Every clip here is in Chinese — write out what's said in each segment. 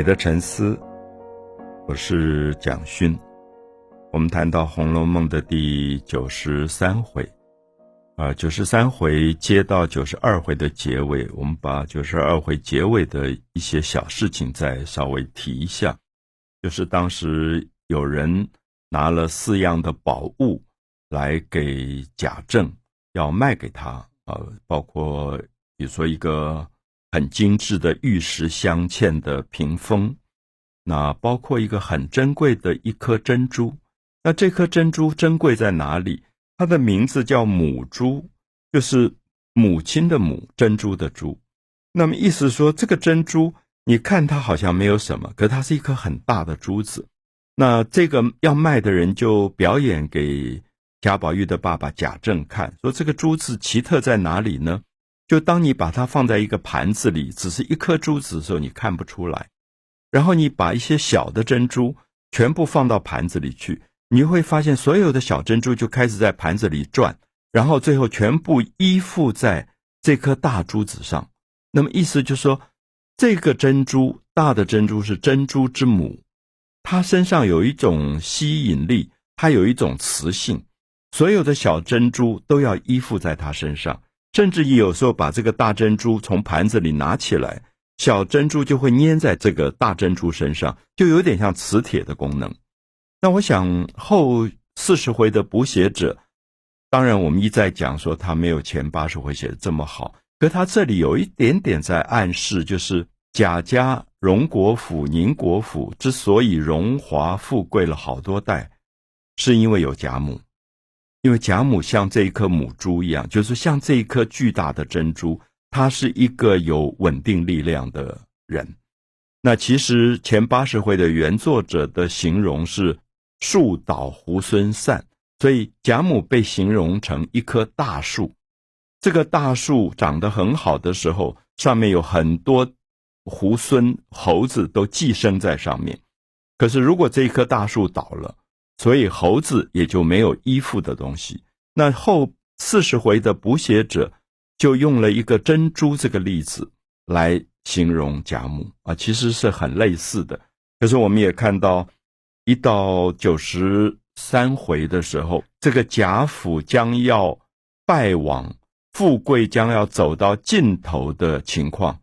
美的沉思，我是蒋勋。我们谈到《红楼梦》的第九十三回，啊，九十三回接到九十二回的结尾，我们把九十二回结尾的一些小事情再稍微提一下。就是当时有人拿了四样的宝物来给贾政，要卖给他，啊，包括比如说一个。很精致的玉石镶嵌的屏风，那包括一个很珍贵的一颗珍珠。那这颗珍珠珍贵在哪里？它的名字叫母珠，就是母亲的母，珍珠的珠。那么意思说，这个珍珠，你看它好像没有什么，可它是一颗很大的珠子。那这个要卖的人就表演给贾宝玉的爸爸贾政看，说这个珠子奇特在哪里呢？就当你把它放在一个盘子里，只是一颗珠子的时候，你看不出来。然后你把一些小的珍珠全部放到盘子里去，你会发现所有的小珍珠就开始在盘子里转，然后最后全部依附在这颗大珠子上。那么意思就是说，这个珍珠大的珍珠是珍珠之母，它身上有一种吸引力，它有一种磁性，所有的小珍珠都要依附在它身上。甚至于有时候把这个大珍珠从盘子里拿起来，小珍珠就会粘在这个大珍珠身上，就有点像磁铁的功能。那我想后四十回的补写者，当然我们一再讲说他没有前八十回写的这么好，可他这里有一点点在暗示，就是贾家荣国府、宁国府之所以荣华富贵了好多代，是因为有贾母。因为贾母像这一颗母珠一样，就是像这一颗巨大的珍珠，她是一个有稳定力量的人。那其实前八十回的原作者的形容是树倒猢狲散，所以贾母被形容成一棵大树。这个大树长得很好的时候，上面有很多猢狲猴子都寄生在上面。可是如果这一棵大树倒了，所以猴子也就没有依附的东西。那后四十回的补写者就用了一个珍珠这个例子来形容贾母啊，其实是很类似的。可是我们也看到，一到九十三回的时候，这个贾府将要败亡、富贵将要走到尽头的情况，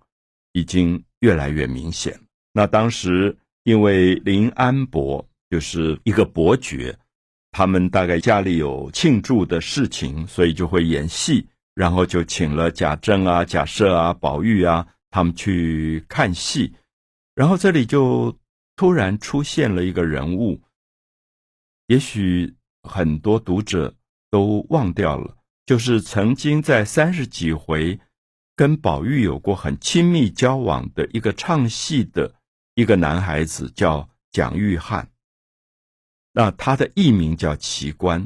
已经越来越明显。那当时因为林安伯。就是一个伯爵，他们大概家里有庆祝的事情，所以就会演戏，然后就请了贾政啊、贾赦啊、宝玉啊，他们去看戏。然后这里就突然出现了一个人物，也许很多读者都忘掉了，就是曾经在三十几回跟宝玉有过很亲密交往的一个唱戏的一个男孩子，叫蒋玉菡。那他的艺名叫奇观，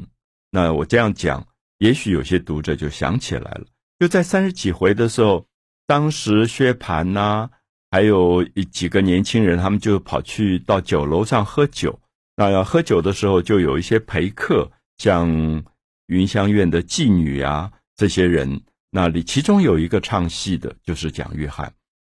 那我这样讲，也许有些读者就想起来了。就在三十几回的时候，当时薛蟠呐，还有几个年轻人，他们就跑去到酒楼上喝酒。那要喝酒的时候，就有一些陪客，像云香院的妓女啊，这些人，那里其中有一个唱戏的，就是蒋玉菡。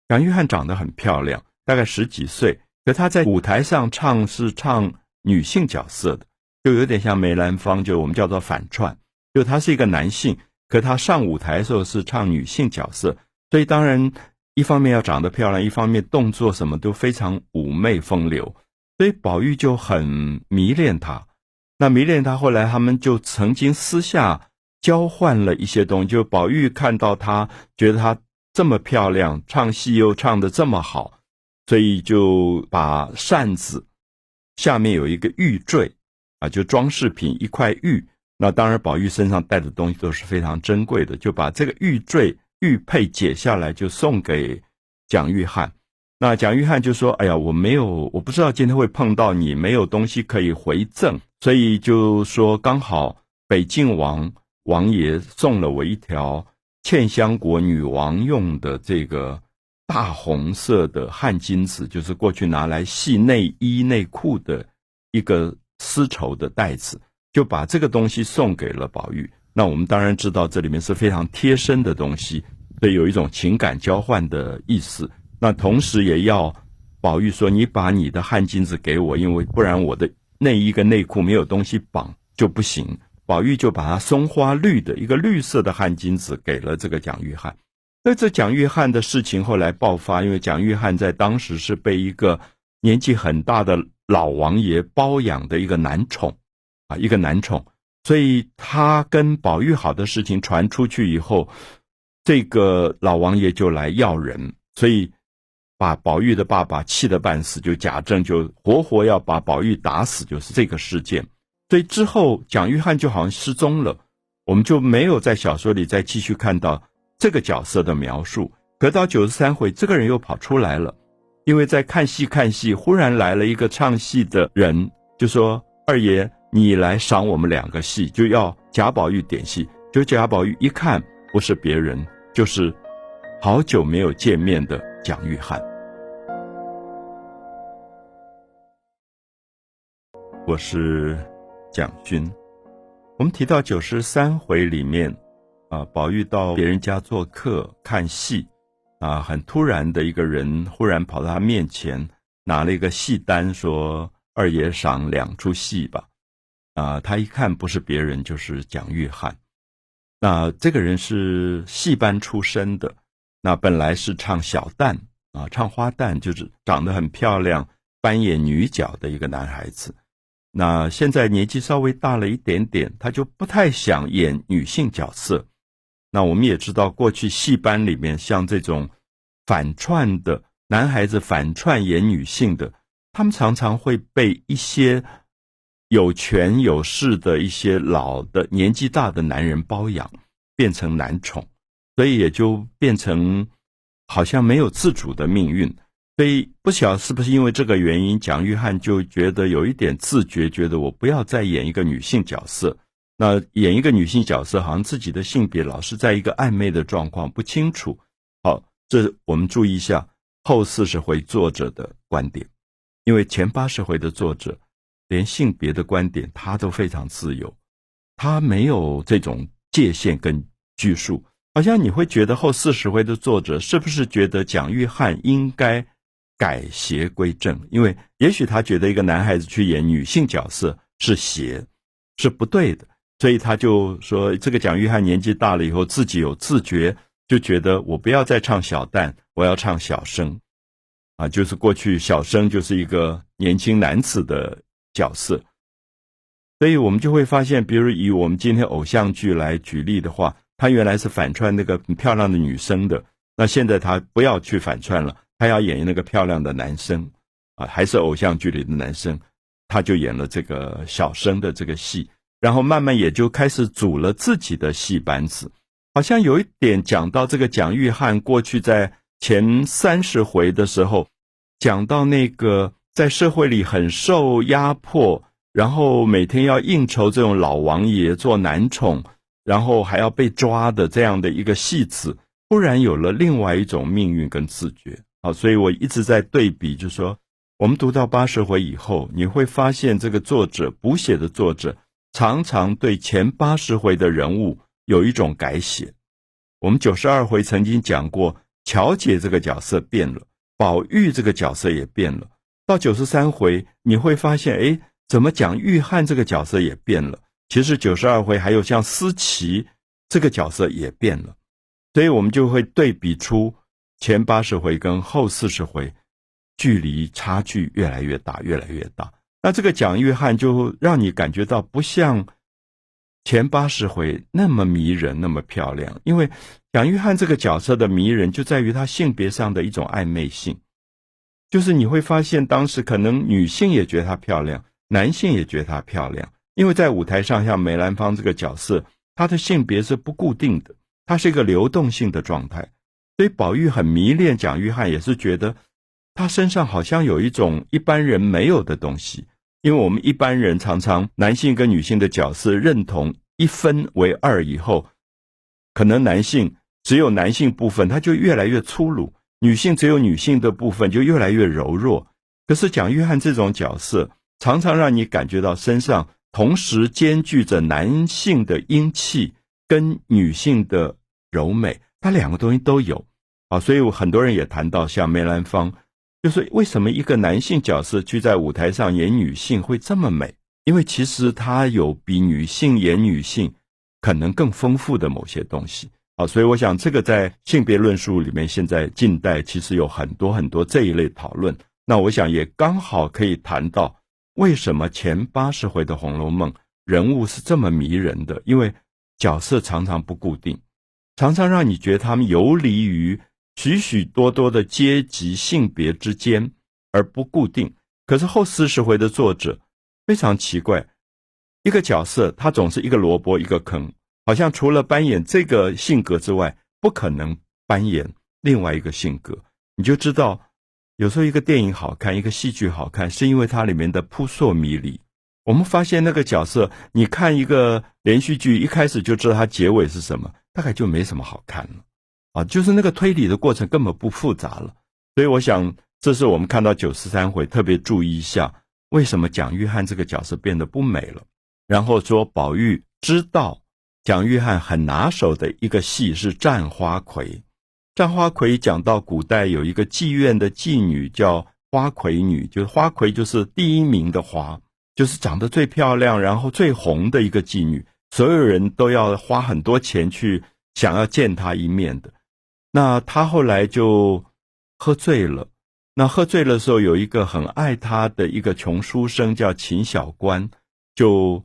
蒋玉菡长得很漂亮，大概十几岁，可他在舞台上唱是唱。女性角色的，就有点像梅兰芳，就我们叫做反串，就他是一个男性，可他上舞台的时候是唱女性角色，所以当然一方面要长得漂亮，一方面动作什么都非常妩媚风流，所以宝玉就很迷恋她。那迷恋她，后来他们就曾经私下交换了一些东西，就宝玉看到她，觉得她这么漂亮，唱戏又唱的这么好，所以就把扇子。下面有一个玉坠，啊，就装饰品一块玉。那当然，宝玉身上带的东西都是非常珍贵的，就把这个玉坠玉佩解下来，就送给蒋玉菡。那蒋玉菡就说：“哎呀，我没有，我不知道今天会碰到你，没有东西可以回赠，所以就说刚好北晋王王爷送了我一条茜香国女王用的这个。”大红色的汗巾子，就是过去拿来系内衣内裤的一个丝绸的袋子，就把这个东西送给了宝玉。那我们当然知道，这里面是非常贴身的东西，所以有一种情感交换的意思。那同时也要宝玉说：“你把你的汗巾子给我，因为不然我的内衣跟内裤没有东西绑就不行。”宝玉就把他松花绿的一个绿色的汗巾子给了这个蒋玉菡。那这蒋玉菡的事情后来爆发，因为蒋玉菡在当时是被一个年纪很大的老王爷包养的一个男宠，啊，一个男宠，所以他跟宝玉好的事情传出去以后，这个老王爷就来要人，所以把宝玉的爸爸气得半死，就贾政就活活要把宝玉打死，就是这个事件。所以之后蒋玉菡就好像失踪了，我们就没有在小说里再继续看到。这个角色的描述，可到九十三回，这个人又跑出来了，因为在看戏看戏，忽然来了一个唱戏的人，就说：“二爷，你来赏我们两个戏，就要贾宝玉点戏。”就贾宝玉一看，不是别人，就是好久没有见面的蒋玉菡。我是蒋勋，我们提到九十三回里面。啊，宝玉到别人家做客看戏，啊，很突然的一个人忽然跑到他面前，拿了一个戏单，说：“二爷赏两出戏吧。”啊，他一看不是别人，就是蒋玉菡。那这个人是戏班出身的，那本来是唱小旦啊，唱花旦，就是长得很漂亮，扮演女角的一个男孩子。那现在年纪稍微大了一点点，他就不太想演女性角色。那我们也知道，过去戏班里面像这种反串的男孩子反串演女性的，他们常常会被一些有权有势的一些老的年纪大的男人包养，变成男宠，所以也就变成好像没有自主的命运。所以不晓是不是因为这个原因，蒋玉菡就觉得有一点自觉，觉得我不要再演一个女性角色。那演一个女性角色，好像自己的性别老是在一个暧昧的状况，不清楚。好，这我们注意一下后四十回作者的观点，因为前八十回的作者连性别的观点他都非常自由，他没有这种界限跟拘束。好像你会觉得后四十回的作者是不是觉得蒋玉菡应该改邪归正？因为也许他觉得一个男孩子去演女性角色是邪，是不对的。所以他就说，这个蒋玉菡年纪大了以后，自己有自觉，就觉得我不要再唱小旦，我要唱小生，啊，就是过去小生就是一个年轻男子的角色。所以我们就会发现，比如以我们今天偶像剧来举例的话，他原来是反串那个漂亮的女生的，那现在他不要去反串了，他要演那个漂亮的男生，啊，还是偶像剧里的男生，他就演了这个小生的这个戏。然后慢慢也就开始组了自己的戏班子，好像有一点讲到这个蒋玉菡过去在前三十回的时候，讲到那个在社会里很受压迫，然后每天要应酬这种老王爷做男宠，然后还要被抓的这样的一个戏子，忽然有了另外一种命运跟自觉。好，所以我一直在对比，就说我们读到八十回以后，你会发现这个作者补写的作者。常常对前八十回的人物有一种改写。我们九十二回曾经讲过，乔姐这个角色变了，宝玉这个角色也变了。到九十三回，你会发现，哎，怎么讲玉汉这个角色也变了？其实九十二回还有像思琪这个角色也变了。所以我们就会对比出前八十回跟后四十回，距离差距越来越大，越来越大。那这个蒋玉菡就让你感觉到不像前八十回那么迷人，那么漂亮。因为蒋玉菡这个角色的迷人就在于她性别上的一种暧昧性，就是你会发现当时可能女性也觉得她漂亮，男性也觉得她漂亮。因为在舞台上，像梅兰芳这个角色，她的性别是不固定的，她是一个流动性的状态。所以宝玉很迷恋蒋玉菡，也是觉得她身上好像有一种一般人没有的东西。因为我们一般人常常男性跟女性的角色认同一分为二以后，可能男性只有男性部分，他就越来越粗鲁；女性只有女性的部分，就越来越柔弱。可是蒋玉菡这种角色，常常让你感觉到身上同时兼具着男性的英气跟女性的柔美，他两个东西都有啊。所以很多人也谈到，像梅兰芳就是为什么一个男性角色去在舞台上演女性会这么美？因为其实他有比女性演女性可能更丰富的某些东西啊，所以我想这个在性别论述里面，现在近代其实有很多很多这一类讨论。那我想也刚好可以谈到为什么前八十回的《红楼梦》人物是这么迷人的，因为角色常常不固定，常常让你觉得他们游离于。许许多多的阶级、性别之间而不固定，可是后四十回的作者非常奇怪，一个角色他总是一个萝卜一个坑，好像除了扮演这个性格之外，不可能扮演另外一个性格。你就知道，有时候一个电影好看，一个戏剧好看，是因为它里面的扑朔迷离。我们发现那个角色，你看一个连续剧，一开始就知道它结尾是什么，大概就没什么好看了。啊，就是那个推理的过程根本不复杂了，所以我想，这是我们看到九十三回特别注意一下，为什么蒋玉菡这个角色变得不美了。然后说，宝玉知道蒋玉菡很拿手的一个戏是战花魁，战花魁讲到古代有一个妓院的妓女叫花魁女，就是花魁就是第一名的花，就是长得最漂亮，然后最红的一个妓女，所有人都要花很多钱去想要见她一面的。那他后来就喝醉了。那喝醉的时候，有一个很爱他的一个穷书生叫秦小官，就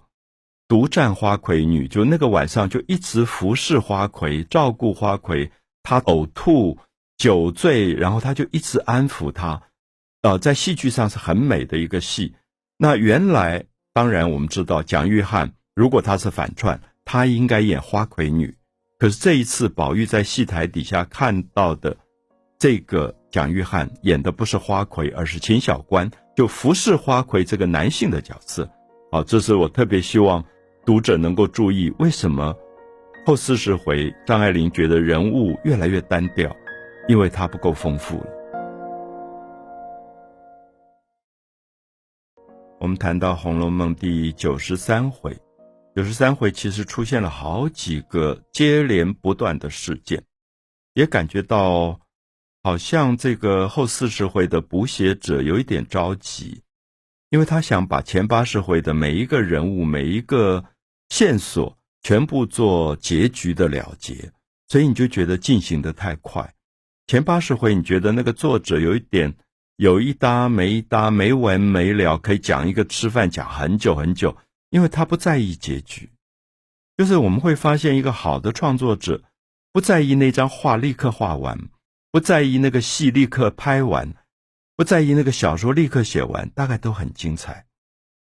独占花魁女。就那个晚上，就一直服侍花魁，照顾花魁。他呕吐、酒醉，然后他就一直安抚他。呃，在戏剧上是很美的一个戏。那原来，当然我们知道，蒋玉菡如果他是反串，他应该演花魁女。可是这一次，宝玉在戏台底下看到的这个蒋玉菡演的不是花魁，而是秦小官，就服侍花魁这个男性的角色。好，这是我特别希望读者能够注意，为什么后四十回张爱玲觉得人物越来越单调，因为它不够丰富了。我们谈到《红楼梦》第九十三回。九十三回其实出现了好几个接连不断的事件，也感觉到好像这个后四十回的补写者有一点着急，因为他想把前八十回的每一个人物、每一个线索全部做结局的了结，所以你就觉得进行的太快。前八十回你觉得那个作者有一点有一搭没一搭、没完没了，可以讲一个吃饭讲很久很久。因为他不在意结局，就是我们会发现一个好的创作者不在意那张画立刻画完，不在意那个戏立刻拍完，不在意那个小说立刻写完，大概都很精彩。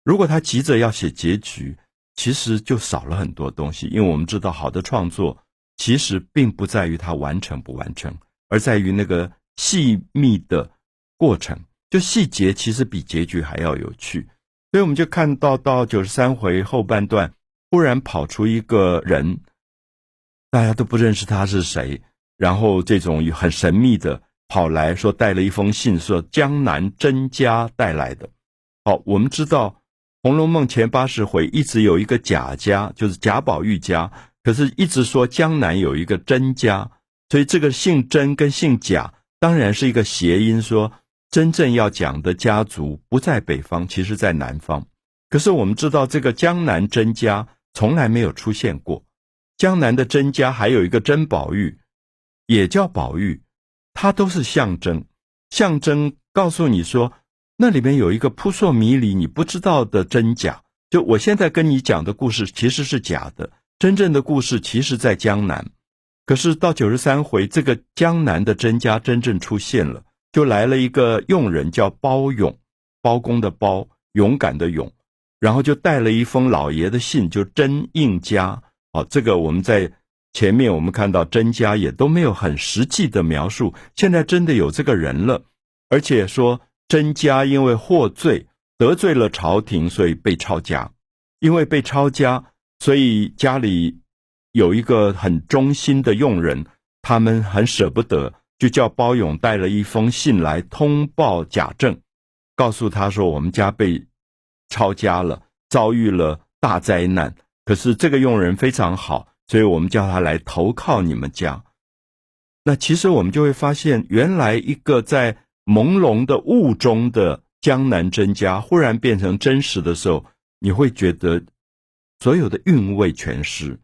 如果他急着要写结局，其实就少了很多东西。因为我们知道，好的创作其实并不在于他完成不完成，而在于那个细密的过程。就细节其实比结局还要有趣。所以我们就看到，到九十三回后半段，忽然跑出一个人，大家都不认识他是谁，然后这种很神秘的跑来说带了一封信，说江南甄家带来的。好，我们知道《红楼梦》前八十回一直有一个贾家，就是贾宝玉家，可是一直说江南有一个甄家，所以这个姓甄跟姓贾当然是一个谐音，说。真正要讲的家族不在北方，其实在南方。可是我们知道，这个江南甄家从来没有出现过。江南的甄家还有一个甄宝玉，也叫宝玉，它都是象征，象征告诉你说，那里面有一个扑朔迷离、你不知道的真假。就我现在跟你讲的故事其实是假的，真正的故事其实在江南。可是到九十三回，这个江南的甄家真正出现了。就来了一个佣人，叫包勇，包公的包，勇敢的勇，然后就带了一封老爷的信，就甄应家。哦，这个我们在前面我们看到甄家也都没有很实际的描述，现在真的有这个人了，而且说甄家因为获罪得罪了朝廷，所以被抄家，因为被抄家，所以家里有一个很忠心的佣人，他们很舍不得。就叫包勇带了一封信来通报贾政，告诉他说我们家被抄家了，遭遇了大灾难。可是这个佣人非常好，所以我们叫他来投靠你们家。那其实我们就会发现，原来一个在朦胧的雾中的江南真家忽然变成真实的时候，你会觉得所有的韵味全失。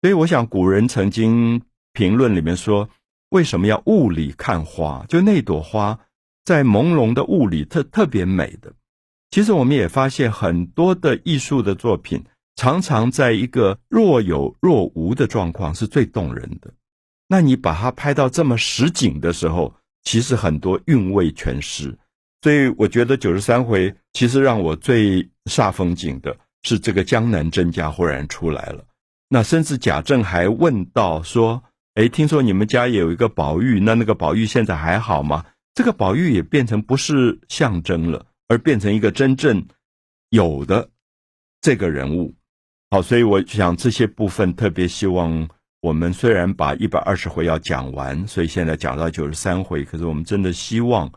所以，我想古人曾经评论里面说，为什么要雾里看花？就那朵花在朦胧的雾里特特别美的。其实，我们也发现很多的艺术的作品，常常在一个若有若无的状况是最动人的。那你把它拍到这么实景的时候，其实很多韵味全失。所以，我觉得九十三回其实让我最煞风景的是这个江南甄家忽然出来了。那甚至贾政还问到说：“哎，听说你们家也有一个宝玉，那那个宝玉现在还好吗？”这个宝玉也变成不是象征了。而变成一个真正有的这个人物，好，所以我想这些部分特别希望我们虽然把一百二十回要讲完，所以现在讲到九十三回，可是我们真的希望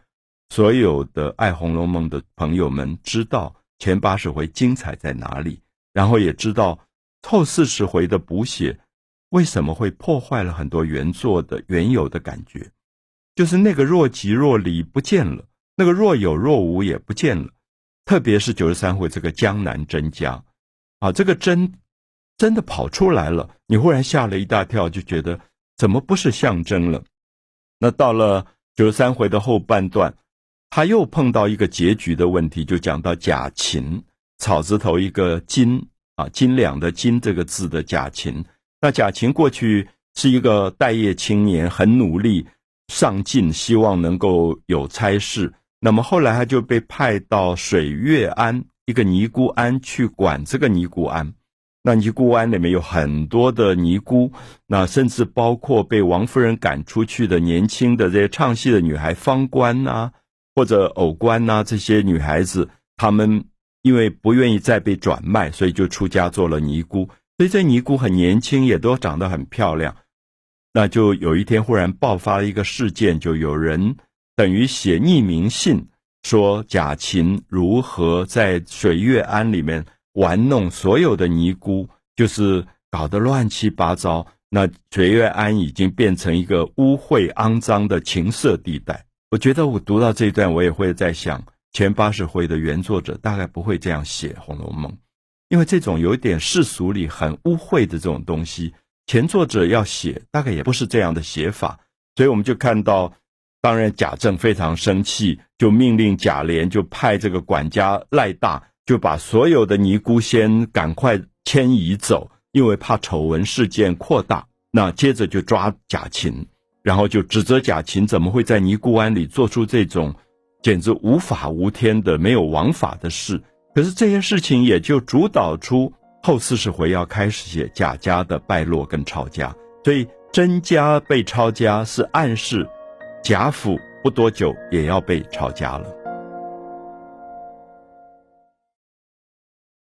所有的爱《红楼梦》的朋友们知道前八十回精彩在哪里，然后也知道后四十回的补写为什么会破坏了很多原作的原有的感觉，就是那个若即若离不见了。那个若有若无也不见了，特别是九十三回这个江南真家，啊，这个真真的跑出来了，你忽然吓了一大跳，就觉得怎么不是象征了？那到了九十三回的后半段，他又碰到一个结局的问题，就讲到贾琴，草字头一个金啊，斤两的斤这个字的贾琴。那贾琴过去是一个待业青年，很努力上进，希望能够有差事。那么后来他就被派到水月庵一个尼姑庵去管这个尼姑庵。那尼姑庵里面有很多的尼姑，那甚至包括被王夫人赶出去的年轻的这些唱戏的女孩方官呐，或者偶官呐，这些女孩子，她们因为不愿意再被转卖，所以就出家做了尼姑。所以这尼姑很年轻，也都长得很漂亮。那就有一天忽然爆发了一个事件，就有人。等于写匿名信，说贾琴如何在水月庵里面玩弄所有的尼姑，就是搞得乱七八糟。那水月庵已经变成一个污秽肮脏的情色地带。我觉得我读到这一段，我也会在想，前八十回的原作者大概不会这样写《红楼梦》，因为这种有点世俗里很污秽的这种东西，前作者要写大概也不是这样的写法。所以我们就看到。当然，贾政非常生气，就命令贾琏就派这个管家赖大，就把所有的尼姑先赶快迁移走，因为怕丑闻事件扩大。那接着就抓贾琴，然后就指责贾琴怎么会在尼姑庵里做出这种简直无法无天的没有王法的事。可是这些事情也就主导出后四十回要开始写贾家的败落跟抄家，所以甄家被抄家是暗示。贾府不多久也要被抄家了。